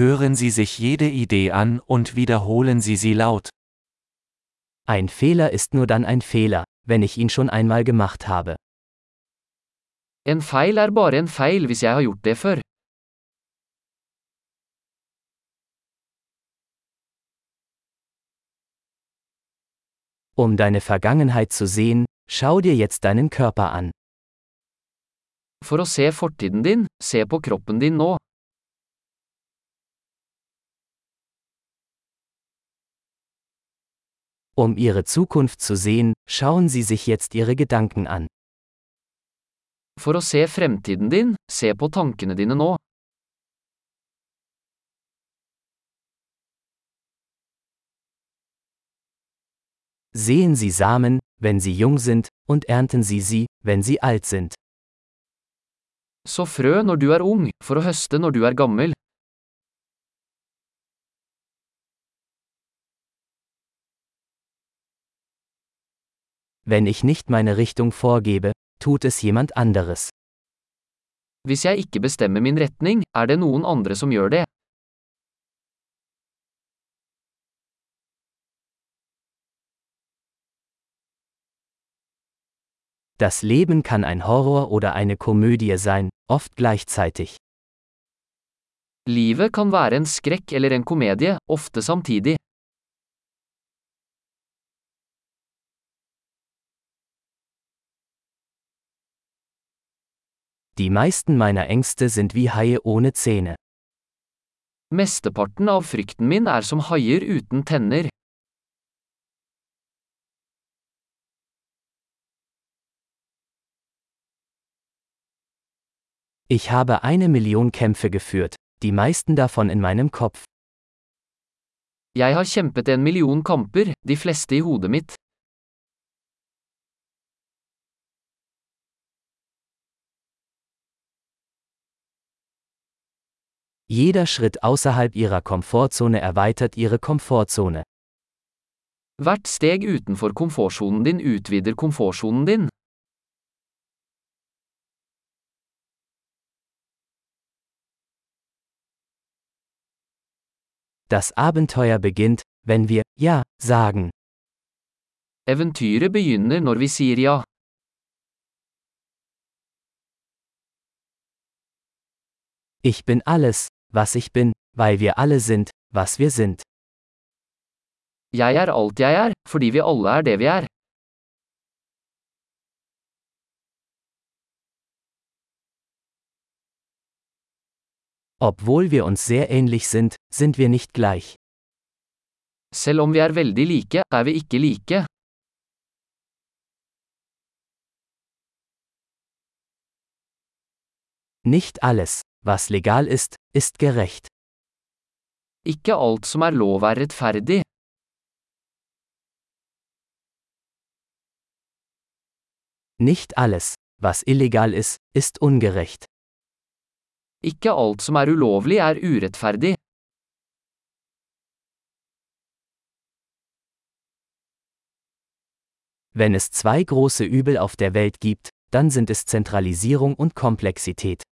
Hören Sie sich jede Idee an und wiederholen Sie sie laut. Ein Fehler ist nur dann ein Fehler, wenn ich ihn schon einmal gemacht habe. En feil er bare en feil hvis jeg har gjort det før. Um deine Vergangenheit zu sehen, schau dir jetzt deinen Körper an. For å se fortiden din, se på kroppen din nå. Um ihre Zukunft zu sehen, schauen Sie sich jetzt Ihre Gedanken an. For å se fremtiden din, se på tankene dine nå. Sehen Sie Samen, wenn sie jung sind, und ernten Sie sie, wenn sie alt sind. Så frø når du er ung, for å høste når du er gammel. Wenn ich nicht meine Richtung vorgebe, tut es jemand anderes. Hvis jeg ikke bestemmer min retning, er det noen andre som gjør det. Das Leben kann ein Horror oder eine Komödie sein, oft gleichzeitig. Livet kan være en skrekk eller en komedie, ofte samtidig. Die meisten meiner Ängste sind wie Haie ohne Zähne. Mesteparten av frykten min er som haier uten tenner. Ich habe eine Million Kämpfe geführt, die meisten davon in meinem Kopf. Jeg har kjempet en million kamper, de fleste i hodet mitt. Jeder Schritt außerhalb ihrer Komfortzone erweitert ihre Komfortzone. Hvert steg utenfor komfortsonen din utvider komfortsonen din. Das Abenteuer beginnt, wenn wir Ja sagen. Eventyret begynner når vi sier ja. Ich bin alles, was ich bin, weil wir alle sind, was wir sind. Jeg er alt jeg er, fordi vi alle er det vi er. Obwohl wir uns sehr ähnlich sind, sind wir nicht gleich. Selv om vi er veldig like, er vi ikke like. Nicht alles, was legal ist, ist gerecht. Ikke alt som er lov er rettferdig. Nicht alles, was illegal ist, ist ungerecht. Ikke alt som er ulovlig er urettferdig. Wenn es zwei große Übel auf der Welt gibt, dann sind es Zentralisierung und Komplexität.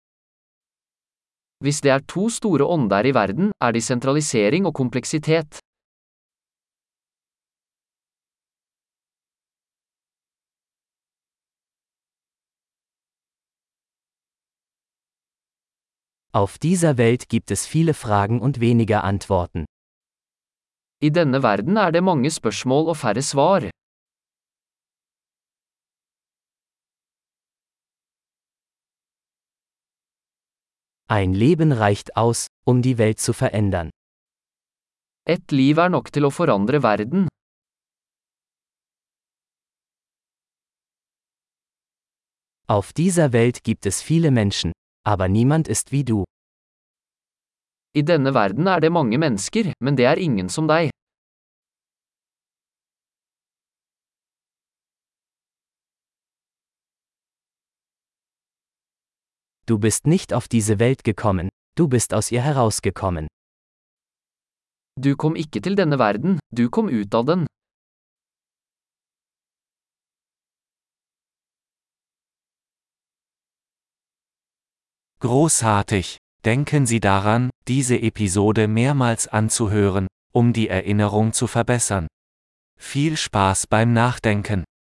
Hvis det er to store ånder i verden, er de sentralisering og kompleksitet. Auf dieser Welt gibt es viele Fragen und weniger Antworten. I denne verden er det mange spørsmål og færre svar. Ein Leben reicht aus, um die Welt zu verändern. Et liv er nok til å forandre verden. Auf dieser Welt gibt es viele Menschen, aber niemand ist wie du. I denne verden er det mange mennesker, men det er ingen som deg. Du bist nicht auf diese Welt gekommen, du bist aus ihr herausgekommen. Du kom ikke til denne verden, du kom ut av den. Großartig! Denken Sie daran, diese Episode mehrmals anzuhören, um die Erinnerung zu verbessern. Viel Spaß beim Nachdenken.